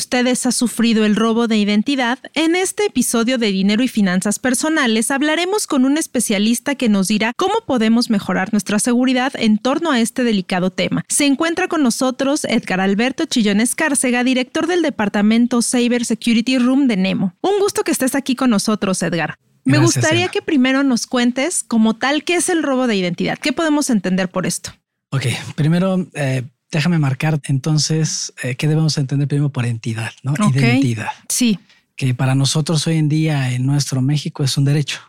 ustedes ha sufrido el robo de identidad? En este episodio de Dinero y Finanzas Personales hablaremos con un especialista que nos dirá cómo podemos mejorar nuestra seguridad en torno a este delicado tema. Se encuentra con nosotros Edgar Alberto Chillón Escárcega, director del departamento Cyber Security Room de Nemo. Un gusto que estés aquí con nosotros, Edgar. Me gustaría que primero nos cuentes como tal qué es el robo de identidad. ¿Qué podemos entender por esto? Ok, primero... Eh déjame marcar entonces eh, qué debemos entender primero por entidad, ¿no? Identidad. Sí. Que para nosotros hoy en día en nuestro México es un derecho.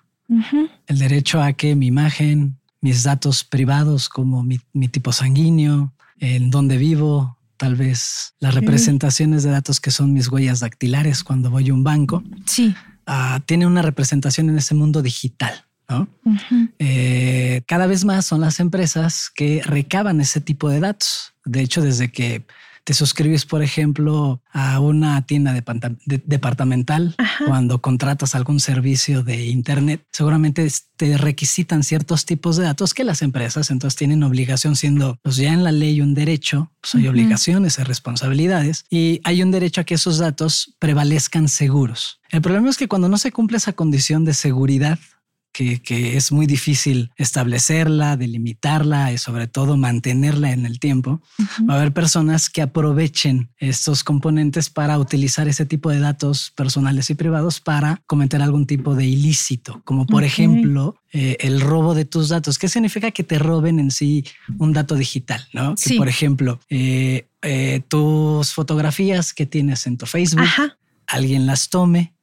El derecho a que mi imagen, mis datos privados como mi, tipo sanguíneo, en dónde vivo, tal vez las representaciones de datos que son mis huellas dactilares cuando voy a un banco. Sí. Uh, tiene una representación en ese mundo digital. Eh, cada vez más son las empresas que recaban ese tipo de datos. De hecho, desde que te suscribes, por ejemplo, a una tienda departamental, cuando contratas algún servicio de Internet, seguramente te requisitan ciertos tipos de datos que las empresas entonces tienen obligación, siendo pues ya en la ley un derecho, pues hay obligaciones, y responsabilidades, y hay un derecho a que esos datos prevalezcan seguros. El problema es que cuando no se cumple esa condición de seguridad, que, es muy difícil establecerla, delimitarla y sobre todo mantenerla en el tiempo, va a haber personas que aprovechen estos componentes para utilizar ese tipo de datos personales y privados para cometer algún tipo de ilícito, como por ejemplo eh, el robo de tus datos. ¿Qué significa que te roben en sí un dato digital? ¿no? Que por ejemplo, eh, eh, tus fotografías que tienes en tu Facebook, alguien las tome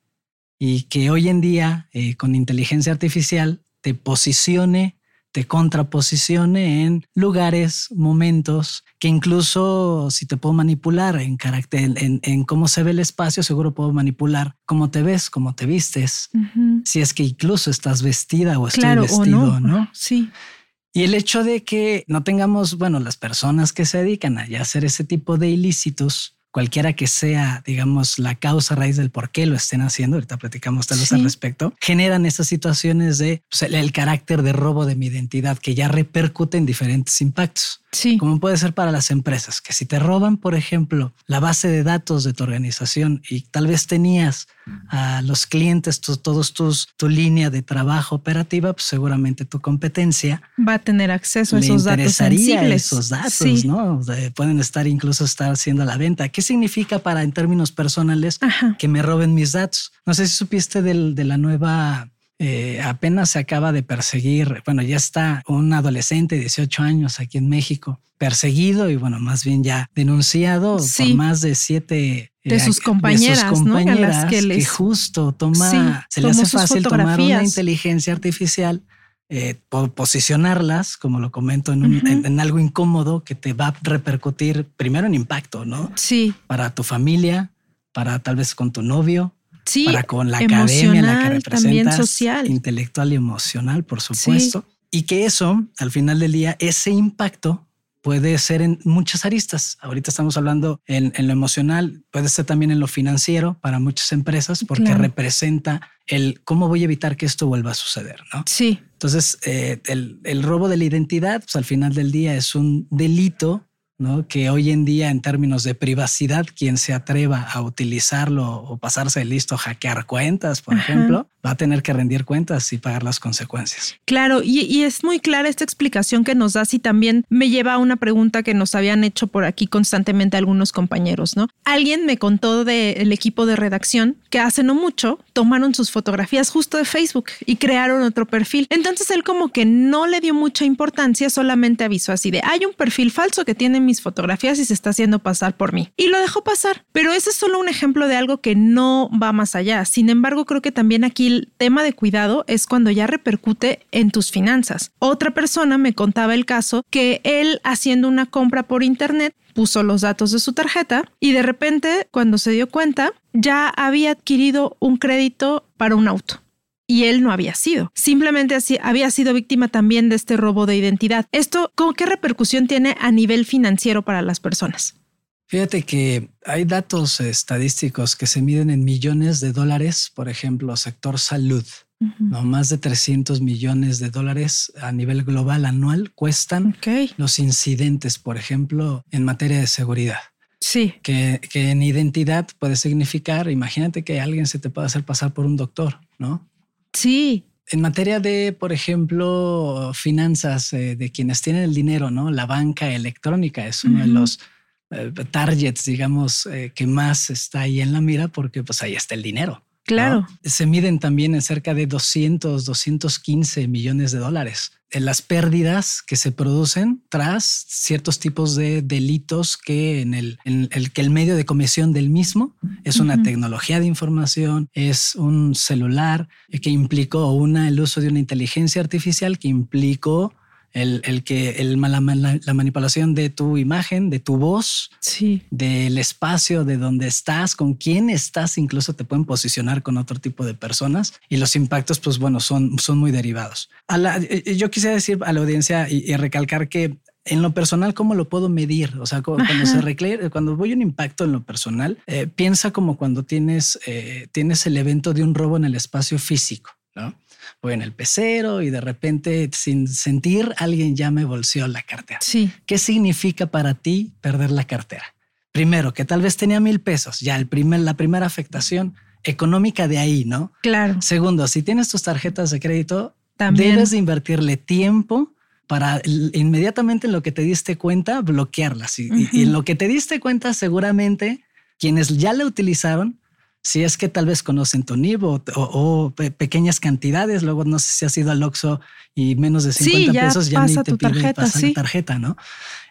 y que hoy en día eh, con inteligencia artificial te posicione, te contraposicione en lugares, momentos, que incluso si te puedo manipular en carácter, en, cómo se ve el espacio, seguro puedo manipular cómo te ves, cómo te vistes, si es que incluso estás vestida o estoy vestido, no. Sí. Y el hecho de que no tengamos, bueno, las personas que se dedican a hacer ese tipo de ilícitos, cualquiera que sea, digamos, la causa raíz del por qué lo estén haciendo, ahorita platicamos tal vez al respecto, generan esas situaciones de pues, el, carácter de robo de mi identidad que ya repercute en diferentes impactos. Sí. Como puede ser para las empresas, que si te roban, por ejemplo, la base de datos de tu organización y tal vez tenías a los clientes, todos tus, tu línea de trabajo operativa, pues seguramente tu competencia va a tener acceso a esos datos sensibles. Esos datos, ¿no? pueden estar incluso estar haciendo la venta. ¿Qué significa para en términos personales que me roben mis datos? No sé si supiste del, de la nueva eh, apenas se acaba de perseguir, bueno, ya está un adolescente de 18 años aquí en México, perseguido y bueno, más bien ya denunciado por más de siete de eh, sus compañeras, compañeras que, justo toma, se le hace fácil tomar una inteligencia artificial, eh, posicionarlas, como lo comento, en, en, algo incómodo que te va a repercutir primero en impacto, ¿no? Sí. Para tu familia, para tal vez con tu novio, Sí, para con la academia, la que representas, social. intelectual y emocional, por supuesto. Y que eso, al final del día, ese impacto puede ser en muchas aristas. Ahorita estamos hablando en, lo emocional, puede ser también en lo financiero para muchas empresas, porque representa el cómo voy a evitar que esto vuelva a suceder, ¿no? Sí. Entonces, eh, el, el, robo de la identidad, pues al final del día es un delito ¿no? Que hoy en día, en términos de privacidad, quien se atreva a utilizarlo o pasarse listo, hackear cuentas, por ejemplo, va a tener que rendir cuentas y pagar las consecuencias. Claro, y, es muy clara esta explicación que nos das y también me lleva a una pregunta que nos habían hecho por aquí constantemente algunos compañeros, ¿no? Alguien me contó del equipo de redacción que hace no mucho tomaron sus fotografías justo de Facebook y crearon otro perfil. Entonces él como que no le dio mucha importancia, solamente avisó así de, hay un perfil falso que tiene mis fotografías y se está haciendo pasar por mí. Y lo dejó pasar. Pero ese es solo un ejemplo de algo que no va más allá. Sin embargo, creo que también aquí el tema de cuidado es cuando ya repercute en tus finanzas. Otra persona me contaba el caso que él haciendo una compra por internet puso los datos de su tarjeta y de repente cuando se dio cuenta ya había adquirido un crédito para un auto y él no había sido. Simplemente así había sido víctima también de este robo de identidad. ¿Esto con qué repercusión tiene a nivel financiero para las personas? Fíjate que hay datos estadísticos que se miden en millones de dólares, por ejemplo, sector salud. No más de 300 millones de dólares a nivel global anual cuestan los incidentes, por ejemplo, en materia de seguridad. Sí. Que, que, en identidad puede significar, imagínate que alguien se te puede hacer pasar por un doctor, ¿no? Sí. En materia de, por ejemplo, finanzas, eh, de quienes tienen el dinero, ¿no? La banca electrónica es uno de los targets, digamos, eh, que más está ahí en la mira porque pues ahí está el dinero. Claro. Se miden también en cerca de 200, 215 millones de dólares. En las pérdidas que se producen tras ciertos tipos de delitos que en el, el que el medio de comisión del mismo es una tecnología de información, es un celular que implicó una, el uso de una inteligencia artificial que implicó el, que el, la, la, manipulación de tu imagen, de tu voz, sí. del espacio, de dónde estás, con quién estás, incluso te pueden posicionar con otro tipo de personas y los impactos, pues bueno, son, son muy derivados. Eh, eh, yo quisiera decir a la audiencia y, recalcar que en lo personal, ¿cómo lo puedo medir? O sea, cuando se reclare, cuando voy a un impacto en lo personal, eh, piensa como cuando tienes, tienes el evento de un robo en el espacio físico, ¿no? Voy en el pecero y de repente, sin sentir, alguien ya me bolseó la cartera. Sí. ¿Qué significa para ti perder la cartera? Primero, que tal vez tenía mil pesos, ya el primer, la primera afectación económica de ahí, ¿no? Claro. Segundo, si tienes tus tarjetas de crédito, debes de invertirle tiempo para inmediatamente en lo que te diste cuenta, bloquearlas. Y, y en lo que te diste cuenta, seguramente quienes ya la utilizaron si es que tal vez conocen tu NIB o, pequeñas cantidades, luego no sé si has ido al Oxxo y menos de 50 pesos ya ni te pide tarjeta, sí. tarjeta, ¿no?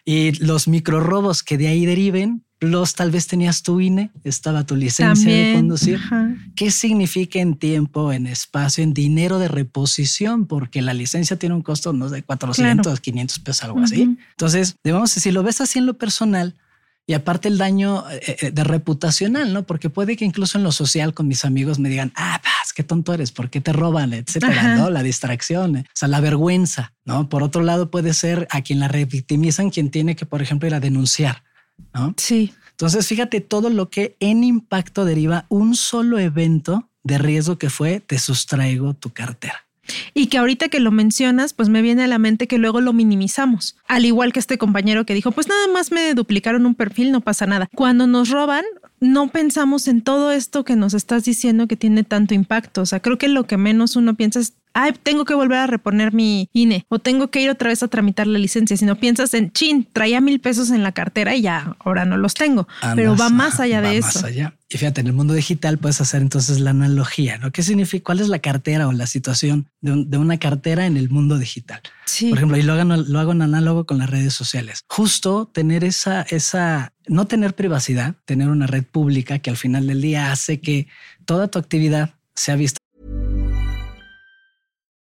Y los micro robos que de ahí deriven, los tal vez tenías tu INE, estaba tu licencia de conducir. ¿Qué significa en tiempo, en espacio, en dinero de reposición? Porque la licencia tiene un costo no de 400, 500 pesos, algo así. Entonces, debemos, si lo ves así en lo personal, y aparte el daño eh, eh, de reputacional, ¿no? Porque puede que incluso en lo social con mis amigos me digan, ah, pues, qué tonto eres, ¿por qué te roban? Etcétera, ¿no? La distracción, o sea, la vergüenza, ¿no? Por otro lado puede ser a quien la revictimizan quien tiene que, por ejemplo, ir a denunciar, ¿no? Sí. Entonces, fíjate todo lo que en impacto deriva un solo evento de riesgo que fue te sustraigo tu cartera. Y que ahorita que lo mencionas, pues me viene a la mente que luego lo minimizamos. Al igual que este compañero que dijo, pues nada más me duplicaron un perfil, no pasa nada. Cuando nos roban, no pensamos en todo esto que nos estás diciendo que tiene tanto impacto. O sea, creo que lo que menos uno piensa es ay, tengo que volver a reponer mi INE o tengo que ir otra vez a tramitar la licencia, sino piensas en, chin, traía mil pesos en la cartera y ya, ahora no los tengo, pero va más allá de eso. Más allá. Y fíjate, en el mundo digital puedes hacer entonces la analogía, ¿no? ¿Qué significa? ¿Cuál es la cartera o la situación de, una cartera en el mundo digital? Sí. Por ejemplo, y lo hago, lo hago en análogo con las redes sociales. Justo tener esa, esa, no tener privacidad, tener una red pública que al final del día hace que toda tu actividad sea vista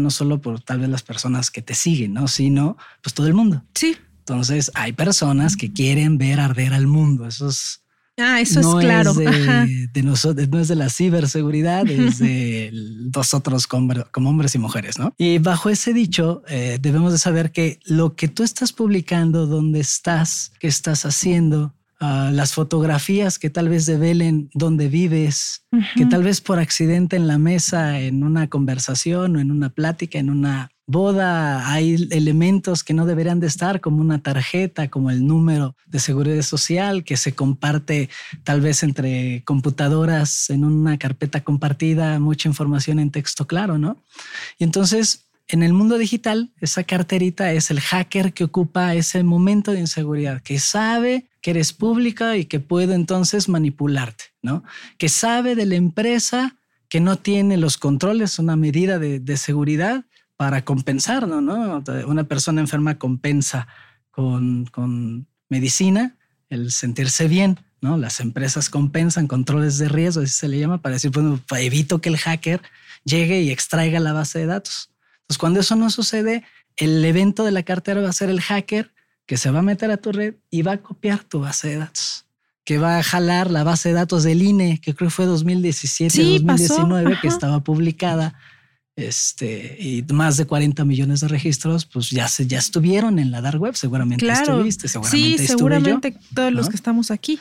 no solo por tal vez las personas que te siguen, ¿no? sino pues todo el mundo. Sí. Entonces hay personas que quieren ver arder al mundo. Eso es Ah, eso es claro. de, nosotros, no es de la ciberseguridad, es de nosotros como, hombres y mujeres, ¿no? Y bajo ese dicho, eh, debemos de saber que lo que tú estás publicando, dónde estás, qué estás haciendo, las fotografías que tal vez develen dónde vives, que tal vez por accidente en la mesa, en una conversación o en una plática, en una boda, hay elementos que no deberían de estar, como una tarjeta, como el número de seguridad social que se comparte tal vez entre computadoras en una carpeta compartida, mucha información en texto claro, ¿no? Y entonces en el mundo digital, esa carterita es el hacker que ocupa ese momento de inseguridad, que sabe que eres pública y que puede entonces manipularte, ¿no? Que sabe de la empresa que no tiene los controles, una medida de, seguridad para compensar, ¿no? Una persona enferma compensa con, con medicina, el sentirse bien, ¿no? Las empresas compensan controles de riesgo, así se le llama, para decir, bueno, evito que el hacker llegue y extraiga la base de datos. Entonces, cuando eso no sucede, el evento de la cartera va a ser el hacker que se va a meter a tu red y va a copiar tu base de datos, que va a jalar la base de datos del INE, que creo que fue 2017, 2019, que estaba publicada este, y más de 40 millones de registros, pues ya se, ya estuvieron en la dark web, seguramente claro. estuviste, seguramente Sí, seguramente todos los que estamos aquí.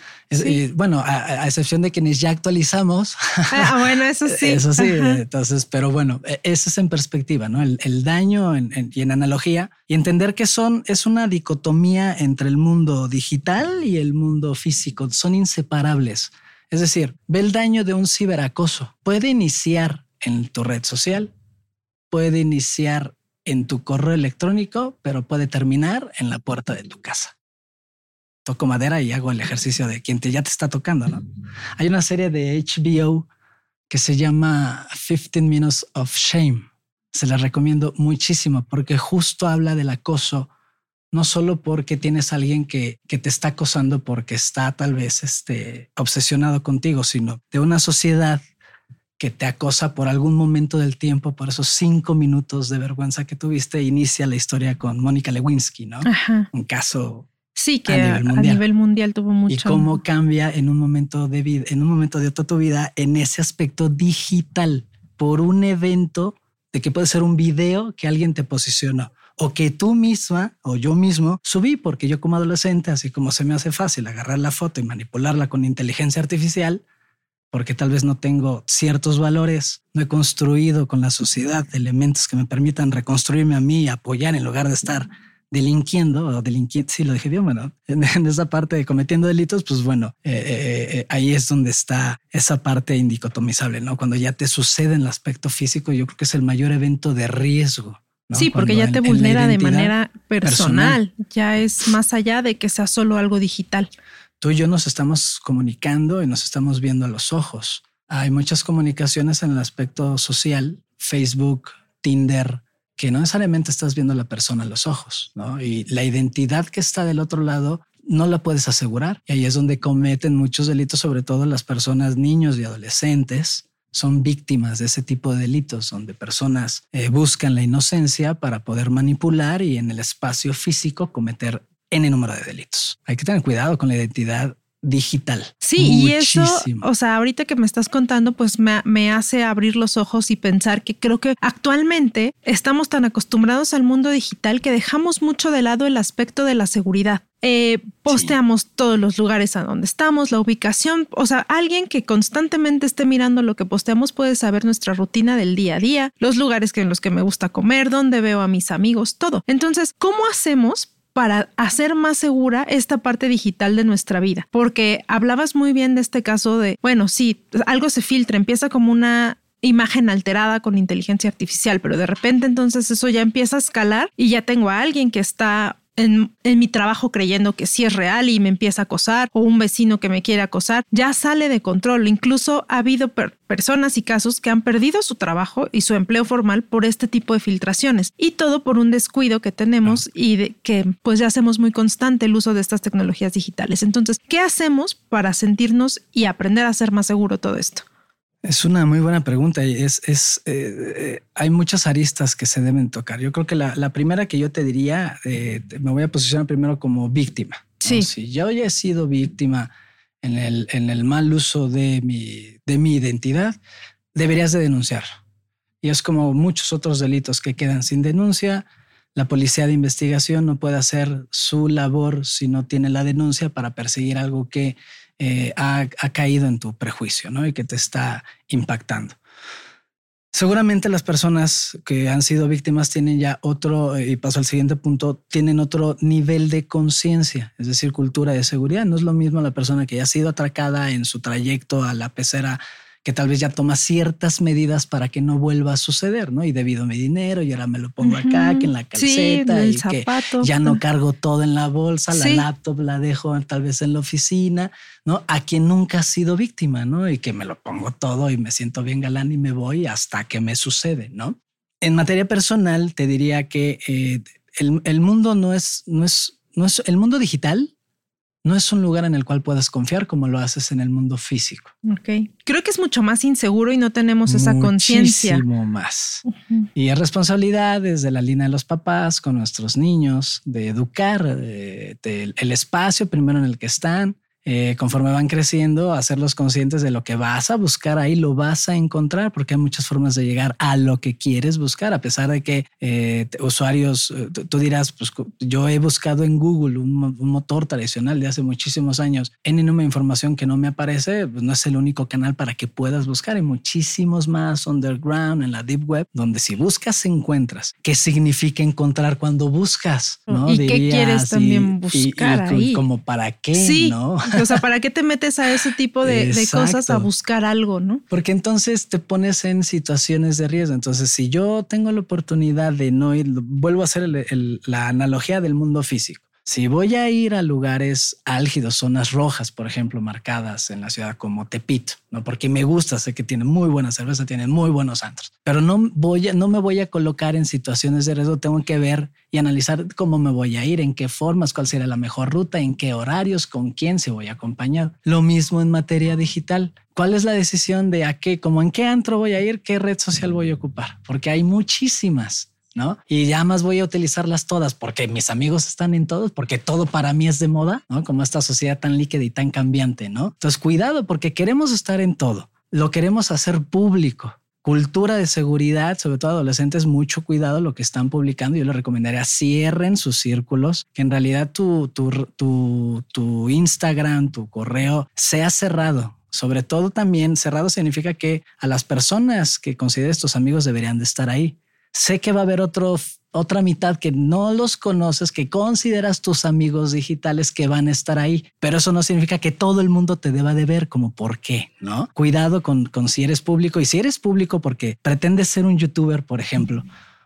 bueno, a, excepción de quienes ya actualizamos. Ah, bueno, eso sí. eso sí, entonces, pero bueno, e, eso es en perspectiva, ¿no? El, daño y en analogía y entender que son, es una dicotomía entre el mundo digital y el mundo físico, son inseparables. Es decir, ve el daño de un ciberacoso. Puede iniciar en tu red social, puede iniciar en tu correo electrónico, pero puede terminar en la puerta de tu casa. Toco madera y hago el ejercicio de quien te, ya te está tocando. ¿no? Hay una serie de HBO que se llama 15 Minutes of Shame. Se la recomiendo muchísimo porque justo habla del acoso, no solo porque tienes a alguien que, que te está acosando porque está tal vez este, obsesionado contigo, sino de una sociedad que te acosa por algún momento del tiempo, por esos cinco minutos de vergüenza que tuviste, inicia la historia con Mónica Lewinsky, ¿no? Un caso Sí, que a nivel, mundial. tuvo mucho. Y cómo cambia en un momento de vida, en un momento de toda tu vida, en ese aspecto digital, por un evento de que puede ser un video que alguien te posicionó o que tú misma o yo mismo subí, porque yo como adolescente, así como se me hace fácil agarrar la foto y manipularla con inteligencia artificial, porque tal vez no tengo ciertos valores, no he construido con la sociedad elementos que me permitan reconstruirme a mí y apoyar en lugar de estar delinquiendo o delinquiendo, sí lo dije bien, bueno, en, esa parte de cometiendo delitos, pues bueno, eh, eh, eh, ahí es donde está esa parte indicotomizable, ¿no? Cuando ya te sucede en el aspecto físico, yo creo que es el mayor evento de riesgo. Sí, porque ya te vulnera de manera personal, ya es más allá de que sea solo algo digital tú y yo nos estamos comunicando y nos estamos viendo a los ojos. Hay muchas comunicaciones en el aspecto social, Facebook, Tinder, que no necesariamente estás viendo a la persona a los ojos, ¿no? Y la identidad que está del otro lado no la puedes asegurar. Y ahí es donde cometen muchos delitos, sobre todo las personas, niños y adolescentes, son víctimas de ese tipo de delitos, donde personas eh, buscan la inocencia para poder manipular y en el espacio físico cometer N número de delitos. Hay que tener cuidado con la identidad digital. Sí, y eso, o sea, ahorita que me estás contando, pues me, hace abrir los ojos y pensar que creo que actualmente estamos tan acostumbrados al mundo digital que dejamos mucho de lado el aspecto de la seguridad. Eh, posteamos todos los lugares a donde estamos, la ubicación, o sea, alguien que constantemente esté mirando lo que posteamos puede saber nuestra rutina del día a día, los lugares en los que me gusta comer, dónde veo a mis amigos, todo. Entonces, ¿cómo hacemos para hacer más segura esta parte digital de nuestra vida. Porque hablabas muy bien de este caso de, bueno, sí, algo se filtra, empieza como una imagen alterada con inteligencia artificial, pero de repente entonces eso ya empieza a escalar y ya tengo a alguien que está en, mi trabajo creyendo que sí es real y me empieza a acosar o un vecino que me quiere acosar, ya sale de control. Incluso ha habido personas y casos que han perdido su trabajo y su empleo formal por este tipo de filtraciones y todo por un descuido que tenemos y de que pues ya hacemos muy constante el uso de estas tecnologías digitales. Entonces, ¿qué hacemos para sentirnos y aprender a ser más seguro todo esto? Es una muy buena pregunta y es, es eh, eh, hay muchas aristas que se deben tocar. Yo creo que la, primera que yo te diría, eh, me voy a posicionar primero como víctima. Sí. Si yo ya he sido víctima en el, en el mal uso de mi, de mi identidad, deberías de denunciar. Y es como muchos otros delitos que quedan sin denuncia. La policía de investigación no puede hacer su labor si no tiene la denuncia para perseguir algo que eh, ha, caído en tu prejuicio ¿no? y que te está impactando. Seguramente las personas que han sido víctimas tienen ya otro, y paso al siguiente punto, tienen otro nivel de conciencia, es decir, cultura de seguridad. No es lo mismo la persona que ya ha sido atracada en su trayecto a la pecera que tal vez ya toma ciertas medidas para que no vuelva a suceder, ¿no? Y debido a mi dinero y ahora me lo pongo acá, que en la calceta y que ya no cargo todo en la bolsa, la laptop la dejo tal vez en la oficina, ¿no? A quien nunca ha sido víctima, ¿no? Y que me lo pongo todo y me siento bien galán y me voy hasta que me sucede, ¿no? En materia personal, te diría que eh, el, el, mundo no es, no es no es el mundo digital no es un lugar en el cual puedas confiar como lo haces en el mundo físico. Ok. Creo que es mucho más inseguro y no tenemos esa conciencia. Muchísimo más. Y es responsabilidad desde la línea de los papás con nuestros niños de educar el espacio primero en el que están, eh, conforme van creciendo, hacerlos conscientes de lo que vas a buscar ahí, lo vas a encontrar, porque hay muchas formas de llegar a lo que quieres buscar, a pesar de que eh, usuarios, eh, tú dirás, pues yo he buscado en Google un, motor tradicional de hace muchísimos años, en número información que no me aparece, pues no es el único canal para que puedas buscar. Hay muchísimos más underground en la deep web, donde si buscas encuentras. ¿Qué significa encontrar cuando buscas? ¿no? ¿Y qué quieres también buscar y, como para qué, sí. ¿no? O sea, ¿para qué te metes a ese tipo de, cosas a buscar algo, no? Porque entonces te pones en situaciones de riesgo. Entonces, si yo tengo la oportunidad de no ir, vuelvo a hacer la analogía del mundo físico. Si voy a ir a lugares álgidos, zonas rojas, por ejemplo, marcadas en la ciudad como Tepito, no porque me gusta, sé que tiene muy buena cerveza, tienen muy buenos antros, pero no voy no me voy a colocar en situaciones de riesgo. Tengo que ver y analizar cómo me voy a ir, en qué formas, cuál será la mejor ruta, en qué horarios, con quién se voy a acompañar. Lo mismo en materia digital. ¿Cuál es la decisión de a qué, como en qué antro voy a ir, qué red social voy a ocupar? Porque hay muchísimas. Y ya más voy a utilizarlas todas porque mis amigos están en todos, porque todo para mí es de moda. Como esta sociedad tan líquida y tan cambiante, ¿no? Entonces, cuidado porque queremos estar en todo, lo queremos hacer público. Cultura de seguridad, sobre todo adolescentes, mucho cuidado lo que están publicando. Yo les recomendaría cierren sus círculos, que en realidad tu, tu Instagram, tu correo sea cerrado, sobre todo también cerrado significa que a las personas que consideres tus amigos deberían de estar ahí sé que va a haber otro, otra mitad que no los conoces, que consideras tus amigos digitales que van a estar ahí, pero eso no significa que todo el mundo te deba de ver como por qué, ¿no? Cuidado con, con si eres público y si eres público porque pretendes ser un youtuber, por ejemplo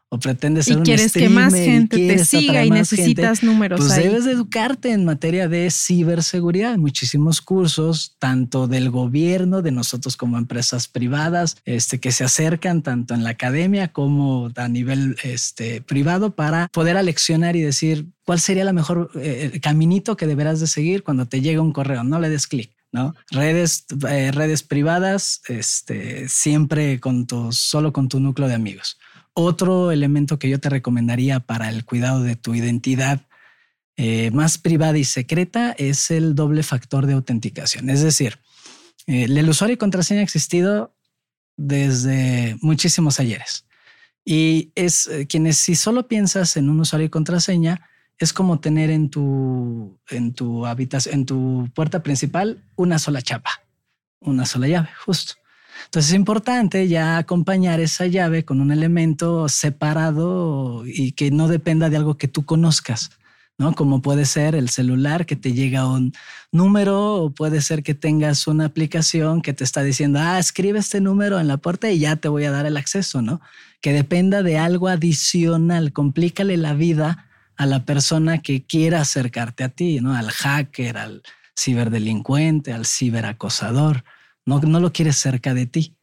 o pretendes ser y quieres que más gente te siga y necesitas números pues debes educarte en materia de ciberseguridad muchísimos cursos tanto del gobierno de nosotros como empresas privadas este que se acercan tanto en la academia como a nivel este privado para poder aleccionar y decir cuál sería la mejor eh, caminito que deberás de seguir cuando te llega un correo no le des clic ¿no? Redes, eh, redes privadas, este, siempre con tu, solo con tu núcleo de amigos. Otro elemento que yo te recomendaría para el cuidado de tu identidad eh, más privada y secreta es el doble factor de autenticación. Es decir, eh, el usuario y contraseña ha existido desde muchísimos ayeres. Y es eh, quienes, si solo piensas en un usuario y contraseña, es como tener en tu, en tu habitación, en tu puerta principal, una sola chapa, una sola llave, justo. Entonces es importante ya acompañar esa llave con un elemento separado y que no dependa de algo que tú conozcas. ¿no? Como puede ser el celular que te llega un número o puede ser que tengas una aplicación que te está diciendo, ah, escribe este número en la puerta y ya te voy a dar el acceso, ¿no? Que dependa de algo adicional, complícale la vida a la persona que quiera acercarte a ti, ¿no? Al hacker, al ciberdelincuente, al ciberacosador no, no lo quieres cerca de ti.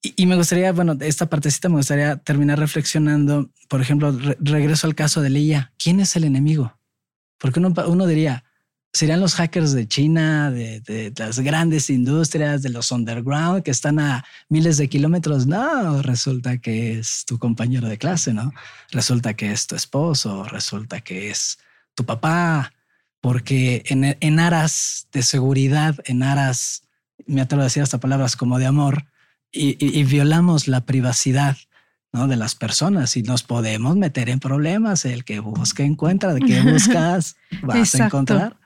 Y, me gustaría, bueno, esta partecita me gustaría terminar reflexionando, por ejemplo, regreso al caso de Leia. ¿Quién es el enemigo? Porque uno, uno diría, serían los hackers de China, de, las grandes industrias, de los underground que están a miles de kilómetros. No, resulta que es tu compañero de clase, ¿no? Resulta que es tu esposo, resulta que es tu papá, porque en aras de seguridad, en aras me atrevo a decir hasta palabras como de amor, y, violamos la privacidad ¿no? de las personas y nos podemos meter en problemas. El que busca encuentra, de qué buscas vas a encontrar.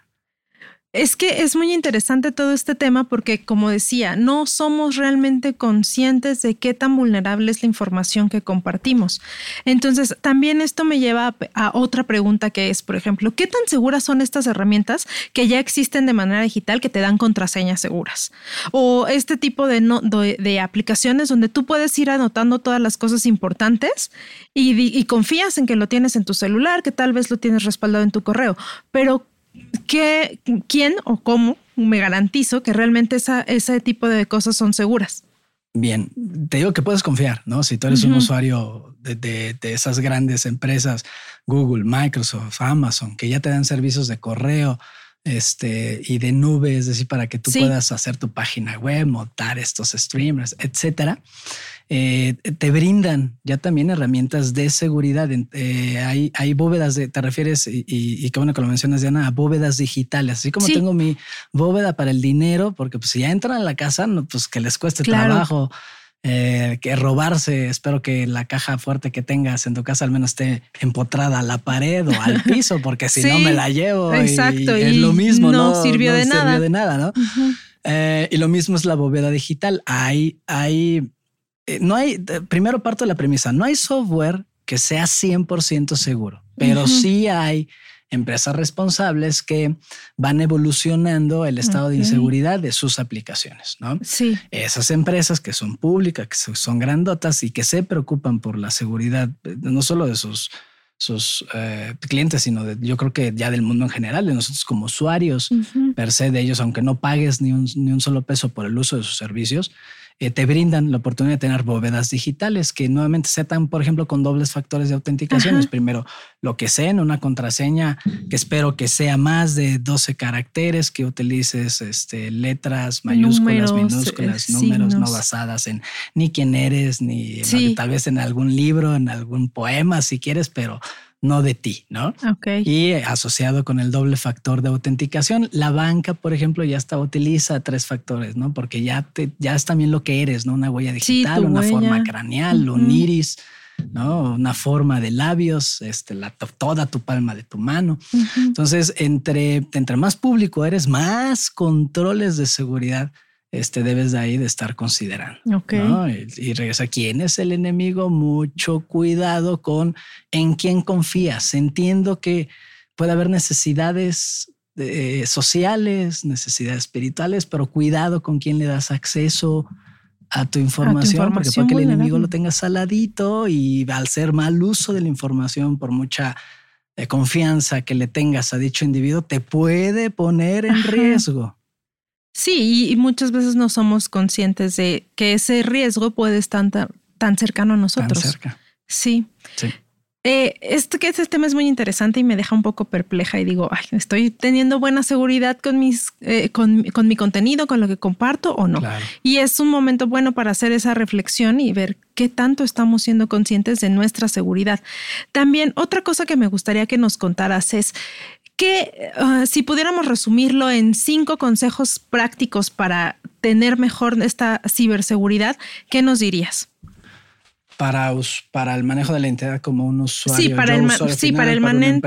Es que es muy interesante todo este tema porque, como decía, no somos realmente conscientes de qué tan vulnerable es la información que compartimos. Entonces, también esto me lleva a, otra pregunta que es, por ejemplo, ¿qué tan seguras son estas herramientas que ya existen de manera digital que te dan contraseñas seguras? O este tipo de, de, aplicaciones donde tú puedes ir anotando todas las cosas importantes y, y confías en que lo tienes en tu celular, que tal vez lo tienes respaldado en tu correo, pero ¿qué, ¿quién o cómo me garantizo que realmente esa, ese tipo de cosas son seguras? Bien, te digo que puedes confiar, ¿no? Si tú eres un usuario de, esas grandes empresas, Google, Microsoft, Amazon, que ya te dan servicios de correo este, y de nube, es decir, para que tú puedas hacer tu página web, montar estos streamers, etcétera. Eh, te brindan ya también herramientas de seguridad. Eh, hay, hay, bóvedas de, te refieres, y, y, qué bueno que lo mencionas, Diana, a bóvedas digitales. Así como tengo mi bóveda para el dinero, porque pues si ya entran a la casa, pues que les cueste trabajo. Eh, que robarse. Espero que la caja fuerte que tengas en tu casa al menos esté empotrada a la pared o al piso, porque si no me la llevo. Exacto. Y, es lo mismo. No, sirvió de nada. de nada, ¿no? y lo mismo es la bóveda digital. Hay, hay no hay, primero parto de la premisa, no hay software que sea 100% seguro, pero sí hay empresas responsables que van evolucionando el estado de inseguridad de sus aplicaciones, ¿no? Sí. Esas empresas que son públicas, que son grandotas y que se preocupan por la seguridad, eh, no solo de sus, sus eh, clientes, sino de, yo creo que ya del mundo en general, de nosotros como usuarios per se de ellos, aunque no pagues ni un, ni un solo peso por el uso de sus servicios, eh, te brindan la oportunidad de tener bóvedas digitales que nuevamente setan, por ejemplo, con dobles factores de autenticación. Primero, lo que sea en una contraseña, que espero que sea más de 12 caracteres, que utilices este, letras mayúsculas, minúsculas, números no basadas en ni quién eres, ni tal vez en algún libro, en algún poema, si quieres, pero no de ti, ¿no? Ok. Y asociado con el doble factor de autenticación, la banca, por ejemplo, ya está utiliza tres factores, ¿no? Porque ya te, ya es también lo que eres, ¿no? Una huella digital, una forma craneal, un iris, ¿no? Una forma de labios, este, la, toda tu palma de tu mano. Entonces, entre, entre más público eres, más controles de seguridad este, debes de ahí de estar considerando. Y, regresa, ¿quién es el enemigo? Mucho cuidado con en quién confías. Entiendo que puede haber necesidades eh, sociales, necesidades espirituales, pero cuidado con quién le das acceso a tu información, porque puede que el enemigo lo tenga saladito y al ser mal uso de la información por mucha eh, confianza que le tengas a dicho individuo, te puede poner en riesgo. Sí, y, muchas veces no somos conscientes de que ese riesgo puede estar tan, cercano a nosotros. Tan cerca. Sí. sí. Eh, este, que este tema es muy interesante y me deja un poco perpleja y digo, Ay, estoy teniendo buena seguridad con mis, eh, con, mi contenido, con lo que comparto o no. Y es un momento bueno para hacer esa reflexión y ver qué tanto estamos siendo conscientes de nuestra seguridad. También otra cosa que me gustaría que nos contaras es que ah, si pudiéramos resumirlo en cinco consejos prácticos para tener mejor esta ciberseguridad, ¿qué nos dirías? Para, para el manejo de la identidad como un usuario. Sí, para el, sí, para el manejo.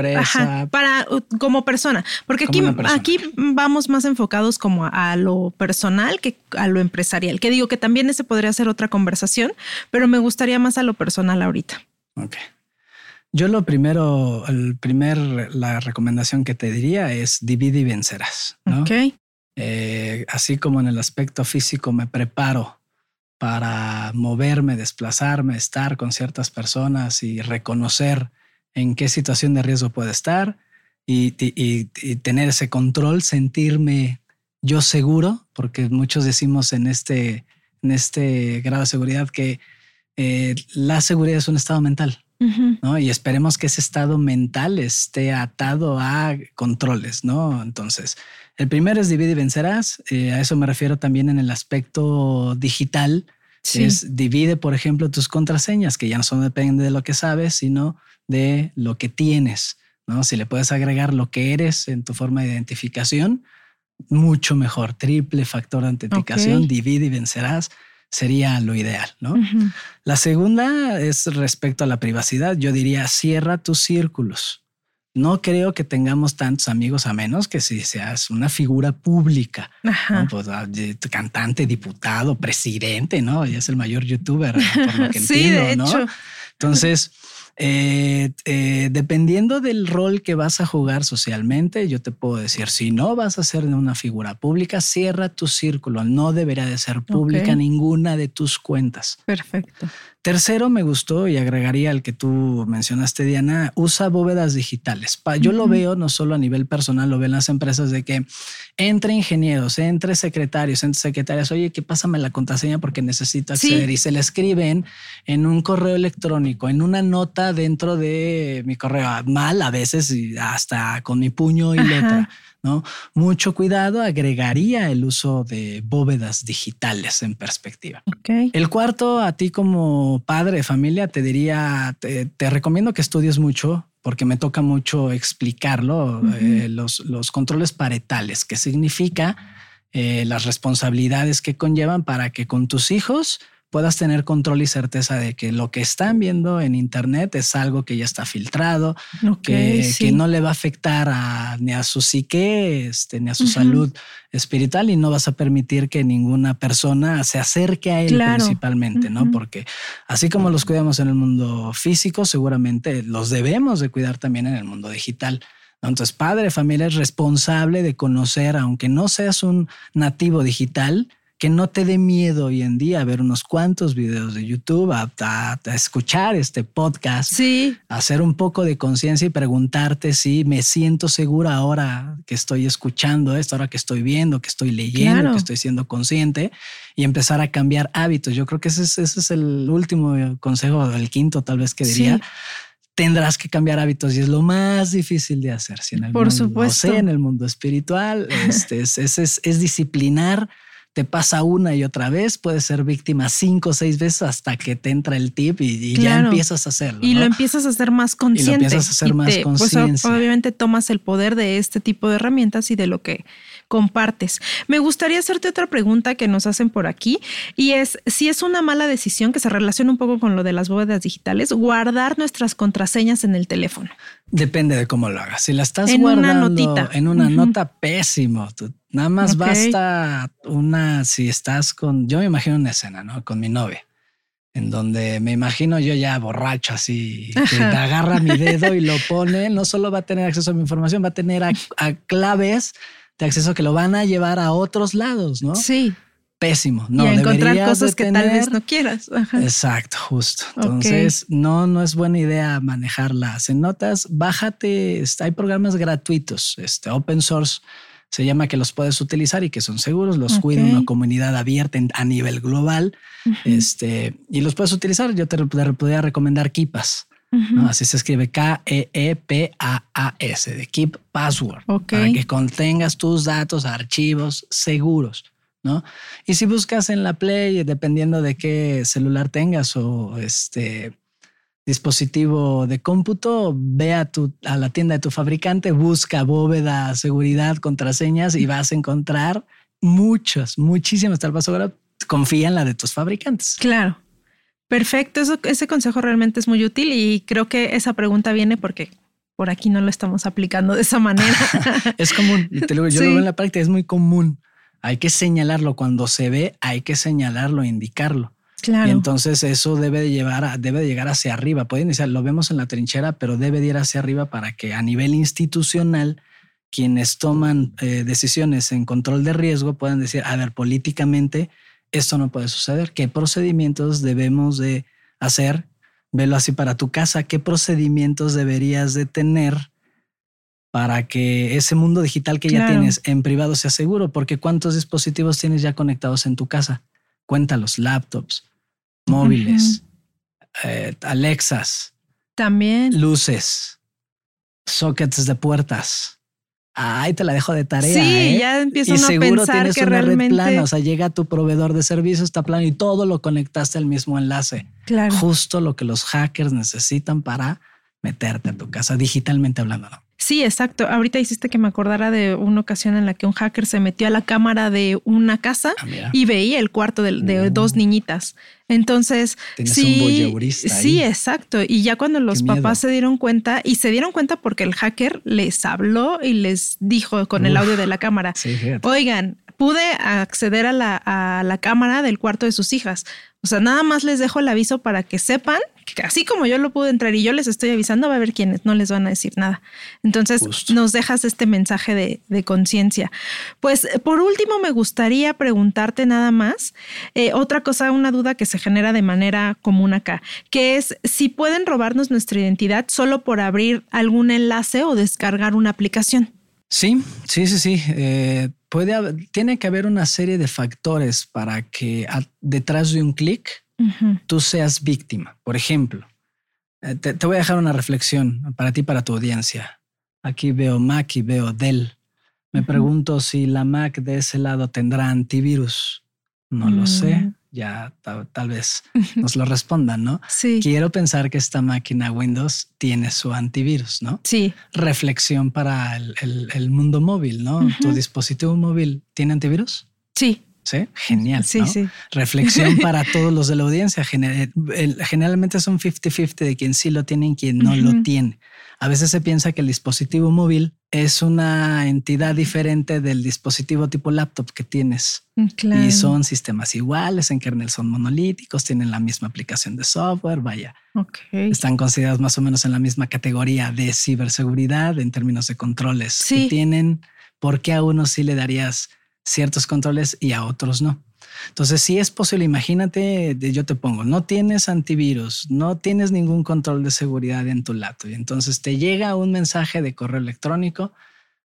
Para como persona. Porque aquí, aquí vamos más enfocados como a, lo personal que a lo empresarial. Que digo que también ese podría ser otra conversación, pero me gustaría más a lo personal ahorita. Ok. Yo lo primero, el primer, la recomendación que te diría es divide y vencerás. ¿no? Eh, así como en el aspecto físico me preparo para moverme, desplazarme, estar con ciertas personas y reconocer en qué situación de riesgo puede estar y, tener ese control, sentirme yo seguro, porque muchos decimos en este, en este grado de seguridad que eh, la seguridad es un estado mental. ¿No? Y esperemos que ese estado mental esté atado a controles, ¿no? Entonces, el primero es divide y vencerás. Eh, a eso me refiero también en el aspecto digital. Es divide, por ejemplo, tus contraseñas, que ya no son depende de lo que sabes, sino de lo que tienes, ¿no? Si le puedes agregar lo que eres en tu forma de identificación, mucho mejor. Triple factor de autenticación, divide y vencerás sería lo ideal, ¿no? La segunda es respecto a la privacidad. Yo diría, cierra tus círculos. No creo que tengamos tantos amigos a menos que si seas una figura pública, pues, ah, cantante, diputado, presidente, ¿no? Y es el mayor youtuber, por lo que sí, entiendo, ¿no? Entonces, eh, eh, dependiendo del rol que vas a jugar socialmente, yo te puedo decir, si no vas a ser una figura pública, cierra tu círculo. No debería de ser pública ninguna de tus cuentas. Perfecto. Tercero, me gustó y agregaría al que tú mencionaste, Diana, usa bóvedas digitales. Yo lo veo no solo a nivel personal, lo veo en las empresas de que entre ingenieros, entre secretarios, entre secretarias, oye, que pásame la contraseña porque necesito acceder y se le escriben en un correo electrónico, en una nota dentro de mi correo, mal a veces y hasta con mi puño y letra. ¿No? Mucho cuidado agregaría el uso de bóvedas digitales en perspectiva. El cuarto, a ti como padre de familia, te diría, te, recomiendo que estudies mucho porque me toca mucho explicarlo, eh, los, los, controles paretales, que significa eh, las responsabilidades que conllevan para que con tus hijos puedas tener control y certeza de que lo que están viendo en Internet es algo que ya está filtrado, que, no le va a afectar a, ni a su psique, este, ni a su salud espiritual y no vas a permitir que ninguna persona se acerque a él principalmente, ¿no? Porque así como los cuidamos en el mundo físico, seguramente los debemos de cuidar también en el mundo digital. Entonces, padre, familia es responsable de conocer, aunque no seas un nativo digital, que no te dé miedo hoy en día ver unos cuantos videos de YouTube, a, escuchar este podcast, sí. hacer un poco de conciencia y preguntarte si me siento segura ahora que estoy escuchando esto, ahora que estoy viendo, que estoy leyendo, que estoy siendo consciente y empezar a cambiar hábitos. Yo creo que ese es, ese es el último consejo, el quinto tal vez que diría. tendrás que cambiar hábitos y es lo más difícil de hacer. Si en el Por mundo, supuesto. en el mundo espiritual, este, es, es, es, disciplinar te pasa una y otra vez, puedes ser víctima cinco o seis veces hasta que te entra el tip y, ya empiezas a hacerlo. Y lo empiezas a hacer más consciente. Y lo empiezas a hacer más pues, consciente. obviamente tomas el poder de este tipo de herramientas y de lo que compartes. Me gustaría hacerte otra pregunta que nos hacen por aquí y es si es una mala decisión que se relaciona un poco con lo de las bóvedas digitales, guardar nuestras contraseñas en el teléfono. Depende de cómo lo hagas. Si la estás guardando en una nota pésimo, Nada más basta una, si estás con, yo me imagino una escena, ¿no? Con mi novia, en donde me imagino yo ya borracho así, que agarra mi dedo y lo pone, no solo va a tener acceso a mi información, va a tener a, claves de acceso que lo van a llevar a otros lados, ¿no? Sí. Pésimo. No, y encontrar cosas que tal vez no quieras. Exacto, justo. Entonces, no, no es buena idea manejarlas en notas. Bájate, hay programas gratuitos, este open source se llama que los puedes utilizar y que son seguros, los cuida una comunidad abierta a nivel global este, y los puedes utilizar. Yo te, podría recomendar Keepas. Así se escribe K-E-E-P-A-A-S de Keep Password para que contengas tus datos, archivos seguros. ¿No? Y si buscas en la Play, dependiendo de qué celular tengas o este dispositivo de cómputo, ve a, tu, a la tienda de tu fabricante, busca bóveda, seguridad, contraseñas y vas a encontrar muchas, muchísimas. Tal paso ahora confía en la de tus fabricantes. Claro. Perfecto. Eso, ese consejo realmente es muy útil y creo que esa pregunta viene porque por aquí no lo estamos aplicando de esa manera. es común. Te lo, yo lo veo en la práctica, es muy común. Hay que señalarlo cuando se ve, hay que señalarlo, indicarlo. Claro. Y entonces eso debe de llevar a, debe de llegar hacia arriba. Pueden decir, lo vemos en la trinchera, pero debe de ir hacia arriba para que a nivel institucional quienes toman eh, decisiones en control de riesgo puedan decir, a ver, políticamente esto no puede suceder. ¿Qué procedimientos debemos de hacer? Velo así para tu casa. ¿Qué procedimientos deberías de tener para que ese mundo digital que ya tienes en privado sea seguro? Porque ¿cuántos dispositivos tienes ya conectados en tu casa? Cuéntalos, laptops, móviles, eh, Alexas. También. Luces, sockets de puertas. Ahí te la dejo de tarea. Sí, ¿eh? ya empiezo a pensar que realmente... red plana. O sea, llega tu proveedor de servicio, está plano y todo lo conectaste al mismo enlace. Claro. Justo lo que los hackers necesitan para meterte a tu casa, digitalmente hablando. Sí, exacto. Ahorita hiciste que me acordara de una ocasión en la que un hacker se metió a la cámara de una casa ah, y veía el cuarto de, dos niñitas. Entonces, sí, sí, exacto. Y ya cuando los papás se dieron cuenta y se dieron cuenta porque el hacker les habló y les dijo con el audio de la cámara, oigan, pude acceder a la, a la cámara del cuarto de sus hijas. O sea, nada más les dejo el aviso para que sepan que así como yo lo pude entrar y yo les estoy avisando, va a haber quienes no les van a decir nada. Entonces nos dejas este mensaje de, conciencia. Pues por último, me gustaría preguntarte nada más eh, otra cosa, una duda que se genera de manera común acá, que es si pueden robarnos nuestra identidad solo por abrir algún enlace o descargar una aplicación. Sí, sí, sí, sí. Eh, puede, tiene que haber una serie de factores para que detrás de un clic tú seas víctima. Por ejemplo, eh, te, voy a dejar una reflexión para ti, para tu audiencia. Aquí veo Mac y veo Dell. Me pregunto si la Mac de ese lado tendrá antivirus. No lo sé. Ya tal, vez nos lo respondan, ¿no? Sí. Quiero pensar que esta máquina Windows tiene su antivirus, ¿no? Sí. Reflexión para el, mundo móvil, ¿no? ¿Tu dispositivo móvil tiene antivirus? Sí. Sí, genial. Sí, sí. Reflexión para todos los de la audiencia. Generalmente son 50-50 de quien sí lo tiene y quien no lo tiene. A veces se piensa que el dispositivo móvil es una entidad diferente del dispositivo tipo laptop que tienes. Mm, y son sistemas iguales, en kernel son monolíticos, tienen la misma aplicación de software, vaya. Están considerados más o menos en la misma categoría de ciberseguridad en términos de controles que tienen. ¿Por qué a uno sí le darías ciertos controles y a otros no. Entonces, si es posible, imagínate, yo te pongo, no tienes antivirus, no tienes ningún control de seguridad en tu laptop y entonces te llega un mensaje de correo electrónico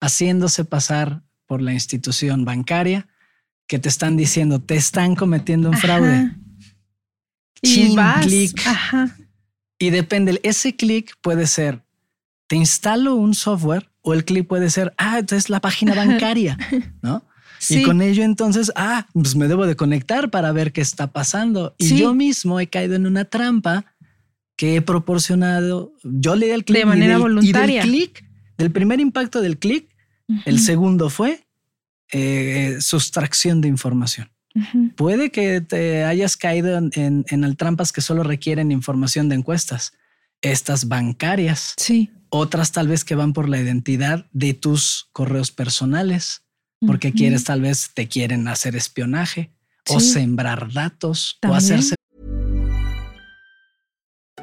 haciéndose pasar por la institución bancaria que te están diciendo, te están cometiendo un fraude. Y vas. clic. Y depende, ese clic puede ser, te instalo un software o el clic puede ser, ah, entonces la página bancaria, ¿no? Y con ello entonces, ah, pues me debo de conectar para ver qué está pasando. Y yo mismo he caído en una trampa que he proporcionado. Yo le di el clic de manera voluntaria. Y del clic, del primer impacto del clic, el segundo fue eh, sustracción de información. Puede que te hayas caído en, en, trampas que solo requieren información de encuestas. Estas bancarias. Sí. Otras tal vez que van por la identidad de tus correos personales porque quieres tal vez te quieren hacer espionaje o sembrar datos o hacerse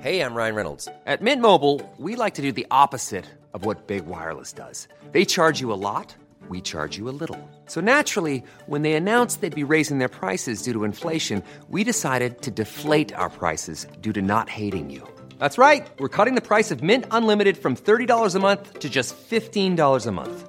Hey, I'm Ryan Reynolds. At Mint Mobile, we like to do the opposite of what Big Wireless does. They charge you a lot, we charge you a little. So naturally, when they announced they'd be raising their prices due to inflation, we decided to deflate our prices due to not hating you. That's right. We're cutting the price of Mint Unlimited from $30 a month to just $15 a month.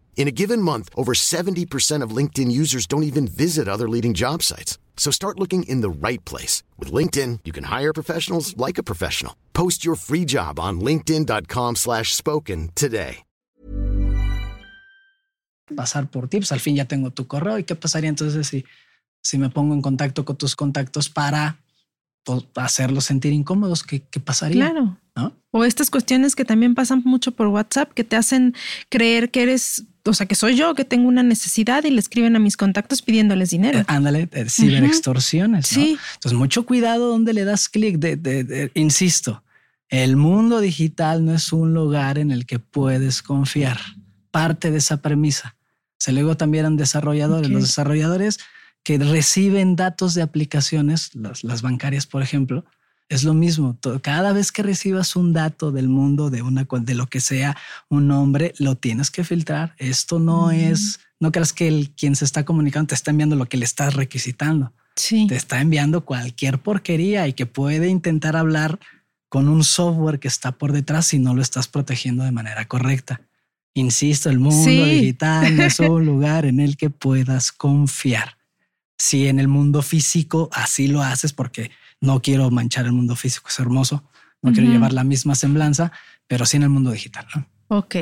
In a given month, over 70% of LinkedIn users don't even visit other leading job sites. So start looking in the right place. With LinkedIn, you can hire professionals like a professional. Post your free job on linkedin.com slash spoken today. Pasar por tips, pues, al fin ya tengo tu correo. ¿Y qué pasaría entonces si, si me pongo en contacto con tus contactos para pues, hacerlos sentir incómodos? ¿Qué, qué pasaría? Claro. ¿No? O estas cuestiones que también pasan mucho por WhatsApp, que te hacen creer que eres, o sea, que soy yo, que tengo una necesidad y le escriben a mis contactos pidiéndoles dinero. Eh, ándale, eh, ciberextorsiones. Sí. Entonces, mucho cuidado donde le das clic. De, insisto, el mundo digital no es un lugar en el que puedes confiar. Parte de esa premisa. Se luego también eran desarrolladores. Los desarrolladores que reciben datos de aplicaciones, las, las bancarias, por ejemplo, es lo mismo. Cada vez que recibas un dato del mundo, de una de lo que sea, un nombre, lo tienes que filtrar. Esto no es, no creas que el quien se está comunicando te está enviando lo que le estás requisitando. Sí. Te está enviando cualquier porquería y que puede intentar hablar con un software que está por detrás si no lo estás protegiendo de manera correcta. Insisto, el mundo digital no es un lugar en el que puedas confiar. Si en el mundo físico así lo haces porque no quiero manchar el mundo físico, es hermoso, no quiero llevar la misma semblanza, pero sí en el mundo digital. ¿no? Ok,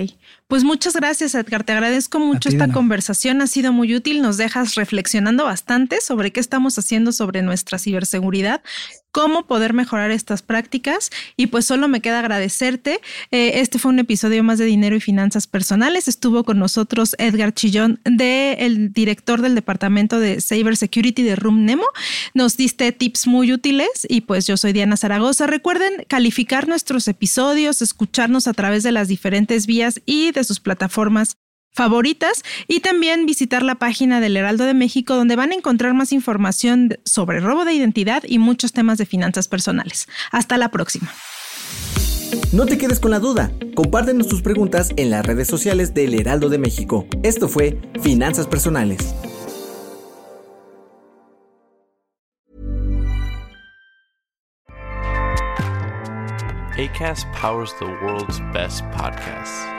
pues muchas gracias Edgar, te agradezco mucho esta conversación, ha sido muy útil, nos dejas reflexionando bastante sobre qué estamos haciendo sobre nuestra ciberseguridad, cómo poder mejorar estas prácticas. Y pues solo me queda agradecerte. Eh, este fue un episodio más de Dinero y Finanzas Personales, estuvo con nosotros Edgar Chillón, de el director del Departamento de Cyber Security de Room Nemo, nos diste tips muy útiles y pues yo soy Diana Zaragoza. Recuerden calificar nuestros episodios, escucharnos a través de las diferentes vías y de sus plataformas favoritas y también visitar la página del Heraldo de México donde van a encontrar más información sobre robo de identidad y muchos temas de finanzas personales. Hasta la próxima. No te quedes con la duda. Compártenos tus preguntas en las redes sociales del Heraldo de México. Esto fue Finanzas Personales. ACAST powers the world's best podcasts.